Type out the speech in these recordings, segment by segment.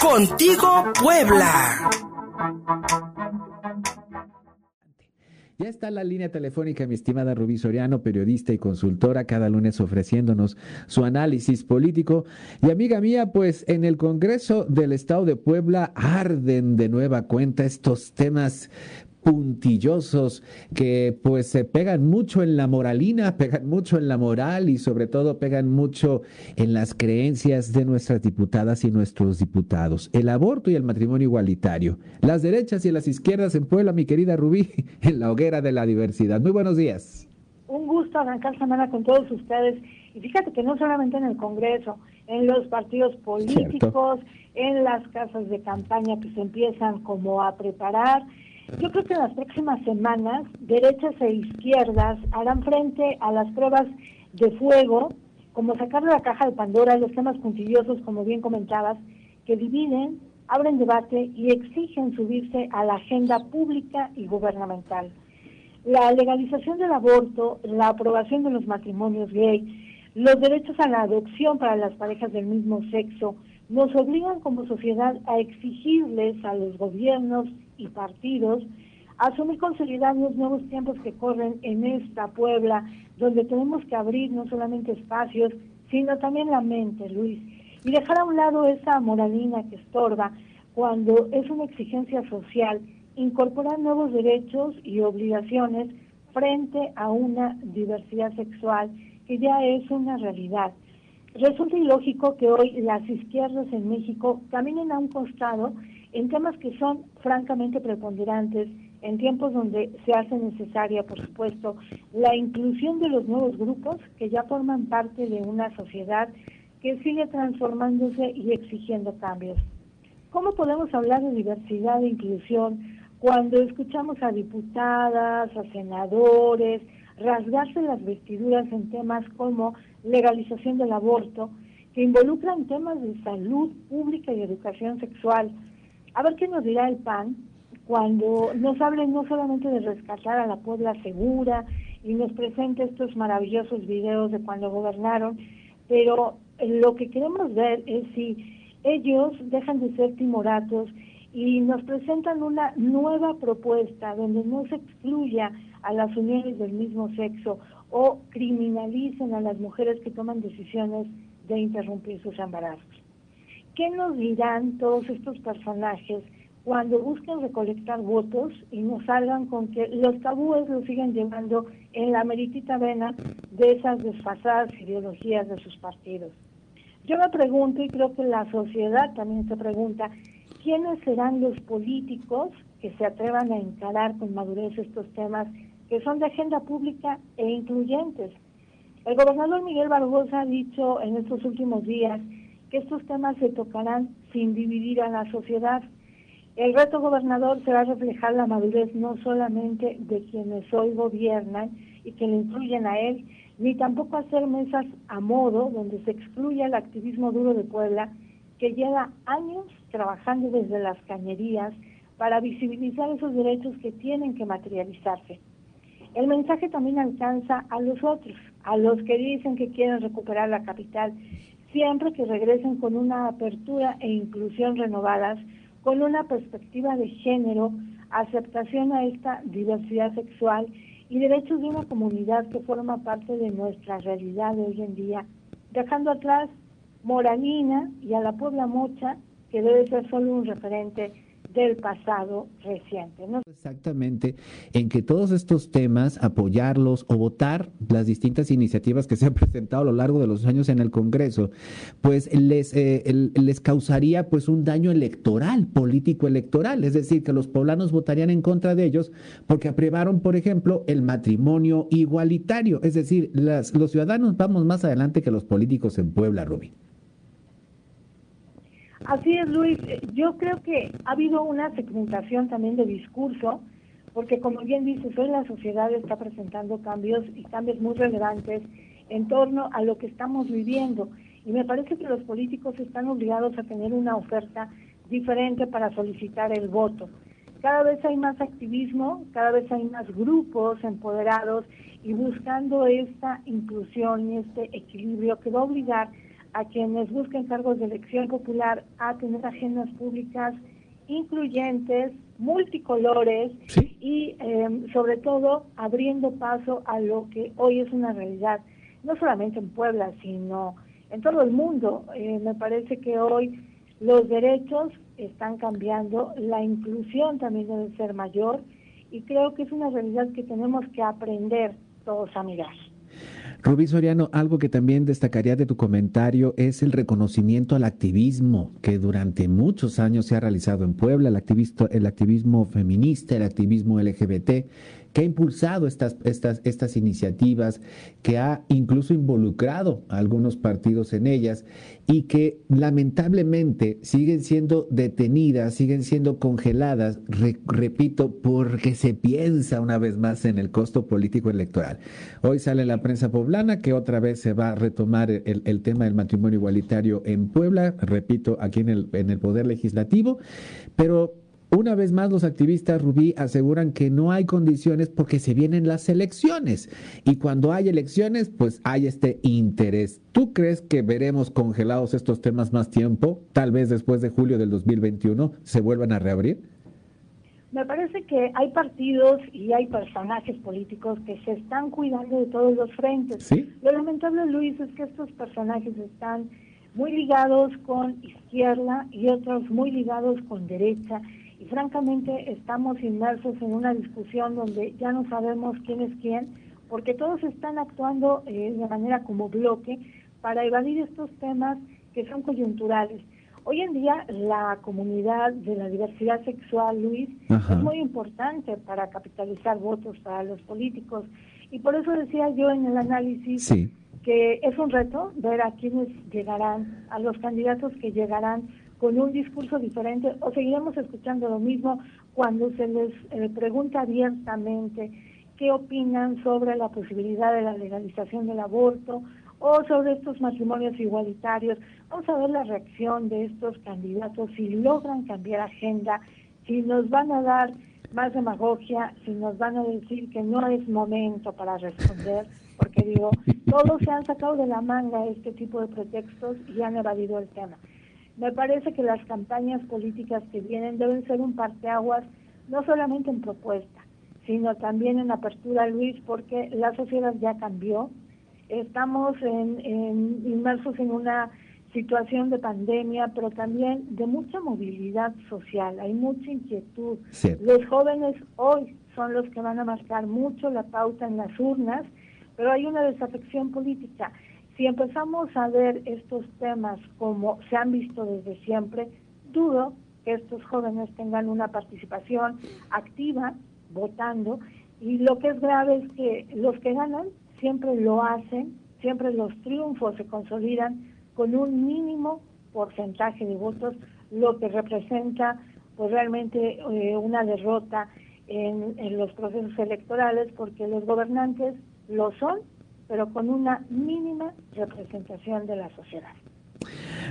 Contigo Puebla. Ya está la línea telefónica mi estimada Rubí Soriano, periodista y consultora, cada lunes ofreciéndonos su análisis político. Y amiga mía, pues en el Congreso del Estado de Puebla arden de nueva cuenta estos temas puntillosos que pues se pegan mucho en la moralina, pegan mucho en la moral y sobre todo pegan mucho en las creencias de nuestras diputadas y nuestros diputados. El aborto y el matrimonio igualitario. Las derechas y las izquierdas en Puebla, mi querida Rubí, en la hoguera de la diversidad. Muy buenos días. Un gusto arrancar semana con todos ustedes. Y fíjate que no solamente en el Congreso, en los partidos políticos, en las casas de campaña que se empiezan como a preparar, yo creo que en las próximas semanas, derechas e izquierdas harán frente a las pruebas de fuego, como sacar la caja de Pandora los temas puntillosos, como bien comentabas, que dividen, abren debate y exigen subirse a la agenda pública y gubernamental. La legalización del aborto, la aprobación de los matrimonios gay, los derechos a la adopción para las parejas del mismo sexo, nos obligan como sociedad a exigirles a los gobiernos y partidos asumir con seriedad los nuevos tiempos que corren en esta Puebla, donde tenemos que abrir no solamente espacios, sino también la mente, Luis, y dejar a un lado esa moralina que estorba cuando es una exigencia social incorporar nuevos derechos y obligaciones frente a una diversidad sexual que ya es una realidad. Resulta ilógico que hoy las izquierdas en México caminen a un costado en temas que son francamente preponderantes, en tiempos donde se hace necesaria, por supuesto, la inclusión de los nuevos grupos que ya forman parte de una sociedad que sigue transformándose y exigiendo cambios. ¿Cómo podemos hablar de diversidad e inclusión cuando escuchamos a diputadas, a senadores, rasgarse las vestiduras en temas como legalización del aborto, que involucran temas de salud pública y educación sexual. A ver qué nos dirá el PAN cuando nos hablen no solamente de rescatar a la Puebla segura y nos presente estos maravillosos videos de cuando gobernaron, pero lo que queremos ver es si ellos dejan de ser timoratos y nos presentan una nueva propuesta donde no se excluya a las uniones del mismo sexo o criminalicen a las mujeres que toman decisiones de interrumpir sus embarazos. ¿Qué nos dirán todos estos personajes cuando busquen recolectar votos y nos salgan con que los tabúes los siguen llevando en la meritita vena de esas desfasadas ideologías de sus partidos? Yo me pregunto, y creo que la sociedad también se pregunta, ¿quiénes serán los políticos que se atrevan a encarar con madurez estos temas que son de agenda pública e incluyentes. El gobernador Miguel Barbosa ha dicho en estos últimos días que estos temas se tocarán sin dividir a la sociedad. El reto gobernador será reflejar la madurez no solamente de quienes hoy gobiernan y que le incluyen a él, ni tampoco hacer mesas a modo donde se excluya el activismo duro de Puebla, que lleva años trabajando desde las cañerías para visibilizar esos derechos que tienen que materializarse. El mensaje también alcanza a los otros, a los que dicen que quieren recuperar la capital, siempre que regresen con una apertura e inclusión renovadas, con una perspectiva de género, aceptación a esta diversidad sexual y derechos de una comunidad que forma parte de nuestra realidad de hoy en día, dejando atrás Moralina y a la Puebla Mocha, que debe ser solo un referente del pasado reciente. ¿no? Exactamente, en que todos estos temas, apoyarlos o votar las distintas iniciativas que se han presentado a lo largo de los años en el Congreso, pues les, eh, les causaría pues un daño electoral, político electoral, es decir, que los poblanos votarían en contra de ellos porque aprobaron, por ejemplo, el matrimonio igualitario, es decir, las, los ciudadanos vamos más adelante que los políticos en Puebla, Rubí. Así es, Luis. Yo creo que ha habido una segmentación también de discurso, porque como bien dices, hoy la sociedad está presentando cambios y cambios muy relevantes en torno a lo que estamos viviendo. Y me parece que los políticos están obligados a tener una oferta diferente para solicitar el voto. Cada vez hay más activismo, cada vez hay más grupos empoderados y buscando esta inclusión y este equilibrio que va a obligar quienes busquen cargos de elección popular a tener agendas públicas incluyentes, multicolores y em, sobre todo abriendo paso a lo que hoy es una realidad, no solamente en Puebla, sino en todo el mundo. Eh, me parece que hoy los derechos están cambiando, la inclusión también debe ser mayor y creo que es una realidad que tenemos que aprender todos a mirar. Rubí Soriano, algo que también destacaría de tu comentario es el reconocimiento al activismo que durante muchos años se ha realizado en Puebla, el, el activismo feminista, el activismo LGBT, que ha impulsado estas, estas, estas iniciativas, que ha incluso involucrado a algunos partidos en ellas y que lamentablemente siguen siendo detenidas, siguen siendo congeladas, repito, porque se piensa una vez más en el costo político electoral. Hoy sale la prensa poblana que otra vez se va a retomar el, el tema del matrimonio igualitario en Puebla, repito, aquí en el, en el Poder Legislativo, pero una vez más, los activistas Rubí aseguran que no hay condiciones porque se vienen las elecciones. Y cuando hay elecciones, pues hay este interés. ¿Tú crees que veremos congelados estos temas más tiempo? Tal vez después de julio del 2021 se vuelvan a reabrir. Me parece que hay partidos y hay personajes políticos que se están cuidando de todos los frentes. ¿Sí? Lo lamentable, Luis, es que estos personajes están muy ligados con izquierda y otros muy ligados con derecha y francamente estamos inmersos en una discusión donde ya no sabemos quién es quién, porque todos están actuando eh, de manera como bloque para evadir estos temas que son coyunturales. Hoy en día la comunidad de la diversidad sexual, Luis, es muy importante para capitalizar votos para los políticos. Y por eso decía yo en el análisis que es un reto ver a quienes llegarán, a los candidatos que llegarán con un discurso diferente o seguiremos escuchando lo mismo cuando se les eh, pregunta abiertamente qué opinan sobre la posibilidad de la legalización del aborto o sobre estos matrimonios igualitarios. Vamos a ver la reacción de estos candidatos si logran cambiar agenda, si nos van a dar más demagogia, si nos van a decir que no es momento para responder, porque digo, todos se han sacado de la manga este tipo de pretextos y han evadido el tema. Me parece que las campañas políticas que vienen deben ser un parteaguas, no solamente en propuesta, sino también en apertura, Luis, porque la sociedad ya cambió. Estamos en, inmersos en una situación de pandemia, pero también de mucha movilidad social, hay mucha inquietud. Los jóvenes hoy son los que van a marcar mucho la pauta en las urnas, pero hay una desafección política. Si empezamos a ver estos temas como se han visto desde siempre, dudo que estos jóvenes tengan una participación activa votando y lo que es grave es que los que ganan siempre lo hacen, siempre los triunfos se consolidan con un mínimo porcentaje de votos, lo que representa pues realmente eh, una derrota en, en los procesos electorales porque los gobernantes lo son pero con una mínima representación de la sociedad.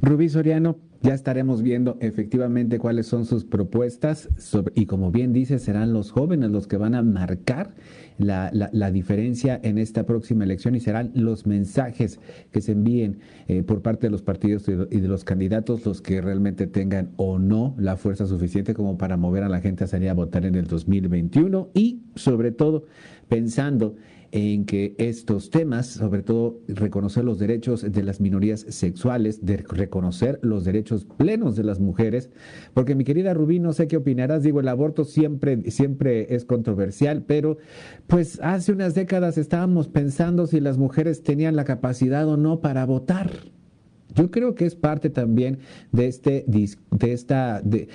Rubí Soriano, ya estaremos viendo efectivamente cuáles son sus propuestas y como bien dice, serán los jóvenes los que van a marcar la, la, diferencia en esta próxima elección y serán los mensajes que se envíen eh, por parte de los partidos y de los candidatos los que realmente tengan o no la fuerza suficiente como para mover a la gente a salir a votar en el 2021 y sobre todo pensando en que estos temas, sobre todo reconocer los derechos de las minorías sexuales, de reconocer los derechos plenos de las mujeres, porque mi querida Rubí, no sé qué opinarás, digo, el aborto siempre, siempre es controversial, pero pues hace unas décadas estábamos pensando si las mujeres tenían la capacidad o no para votar. Yo creo que es parte también de este de esta de,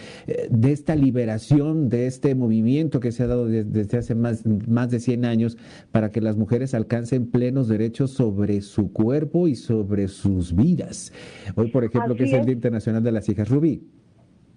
de, esta liberación, de este movimiento que se ha dado desde, hace más, más de 100 años para que las mujeres alcancen plenos derechos sobre su cuerpo y sobre sus vidas. Hoy, por ejemplo, que es, el Día Internacional de las Hijas Rubí.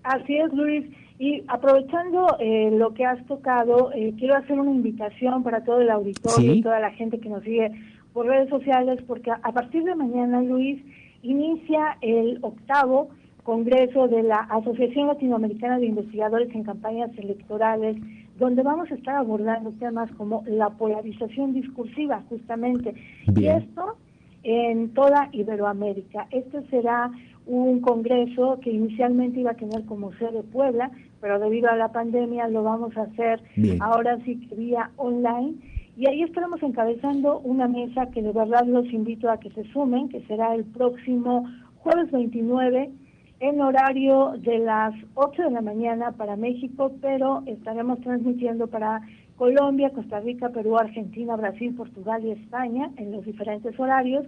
Así es, Luis. Y aprovechando eh, lo que has tocado, eh, quiero hacer una invitación para todo el auditorio y toda la gente que nos sigue por redes sociales, porque a partir de mañana, Luis, inicia el octavo Congreso de la Asociación Latinoamericana de Investigadores en Campañas Electorales, donde vamos a estar abordando temas como la polarización discursiva, justamente. Y esto en toda Iberoamérica. Este será un congreso que inicialmente iba a tener como sede Puebla, pero debido a la pandemia lo vamos a hacer ahora sí que vía online. Y ahí estaremos encabezando una mesa que de verdad los invito a que se sumen, que será el próximo jueves 29 en horario de las 8 de la mañana para México, pero estaremos transmitiendo para Colombia, Costa Rica, Perú, Argentina, Brasil, Portugal y España en los diferentes horarios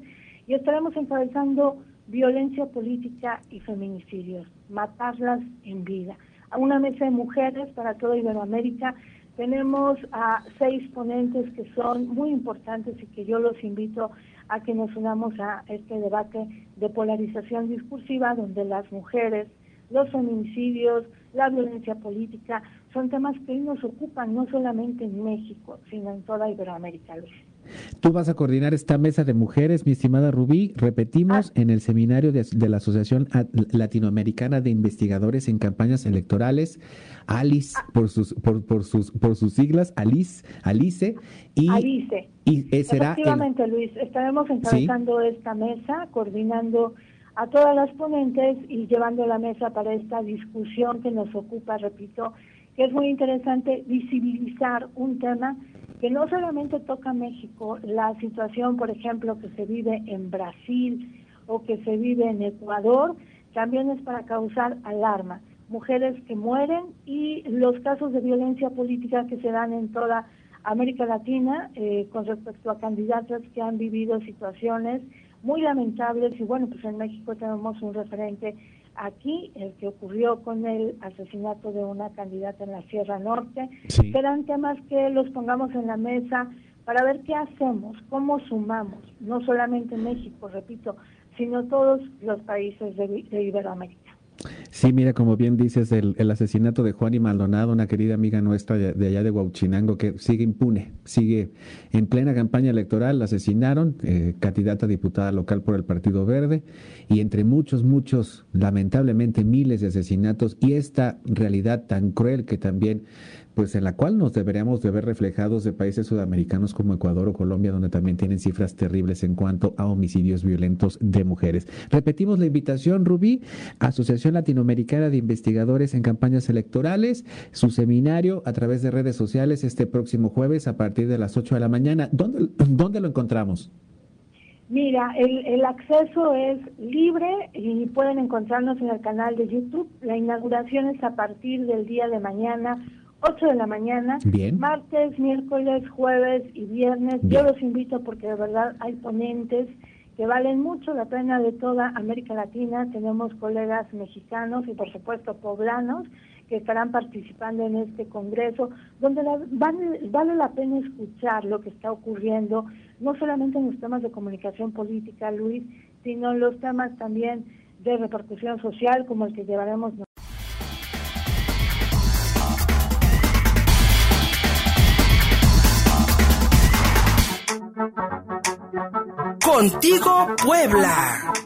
y estaremos encabezando violencia política y feminicidios, matarlas en vida. A una mesa de mujeres para toda Iberoamérica tenemos a seis ponentes que son muy importantes y que yo los invito a que nos unamos a este debate de polarización discursiva donde las mujeres, los feminicidios, la violencia política son temas que hoy nos ocupan no solamente en México, sino en toda Iberoamérica. Tú vas a coordinar esta mesa de mujeres, mi estimada Rubí. Repetimos ah. en el seminario de, la Asociación Latinoamericana de Investigadores en Campañas Electorales, ALICE ah. por sus por, por sus por sus siglas, ALICE, ALICE y ALICE. y será Efectivamente, Luis, estaremos encabezando esta mesa, coordinando a todas las ponentes y llevando la mesa para esta discusión que nos ocupa, repito, que es muy interesante visibilizar un tema que no solamente toca México, la situación, por ejemplo, que se vive en Brasil o que se vive en Ecuador, también es para causar alarma. Mujeres que mueren y los casos de violencia política que se dan en toda América Latina eh, con respecto a candidatas que han vivido situaciones muy lamentables y bueno, pues en México tenemos un referente aquí, el que ocurrió con el asesinato de una candidata en la Sierra Norte. Sí. Serán temas que los pongamos en la mesa para ver qué hacemos, cómo sumamos, no solamente México, repito, sino todos los países de Iberoamérica. Sí, mira, como bien dices, el, asesinato de Juan y Maldonado, una querida amiga nuestra de, allá de Huauchinango, que sigue impune, sigue en plena campaña electoral, la asesinaron, eh, candidata a diputada local por el Partido Verde, y entre muchos, muchos, lamentablemente miles de asesinatos, y esta realidad tan cruel que también pues en la cual nos deberíamos de ver reflejados de países sudamericanos como Ecuador o Colombia, donde también tienen cifras terribles en cuanto a homicidios violentos de mujeres. Repetimos la invitación, Rubí, Asociación Latinoamericana de Investigadores en Campañas Electorales, su seminario a través de redes sociales este próximo jueves a partir de las 8 de la mañana. ¿Dónde, dónde lo encontramos? Mira, el, el, acceso es libre y pueden encontrarnos en el canal de YouTube. La inauguración es a partir del día de mañana 8 de la mañana, martes, miércoles, jueves y viernes. Yo los invito porque de verdad hay ponentes que valen mucho la pena de toda América Latina. Tenemos colegas mexicanos y por supuesto poblanos que estarán participando en este congreso, donde vale, vale la pena escuchar lo que está ocurriendo, no solamente en los temas de comunicación política, Luis, sino en los temas también de repercusión social, como el que llevaremos Contigo Puebla.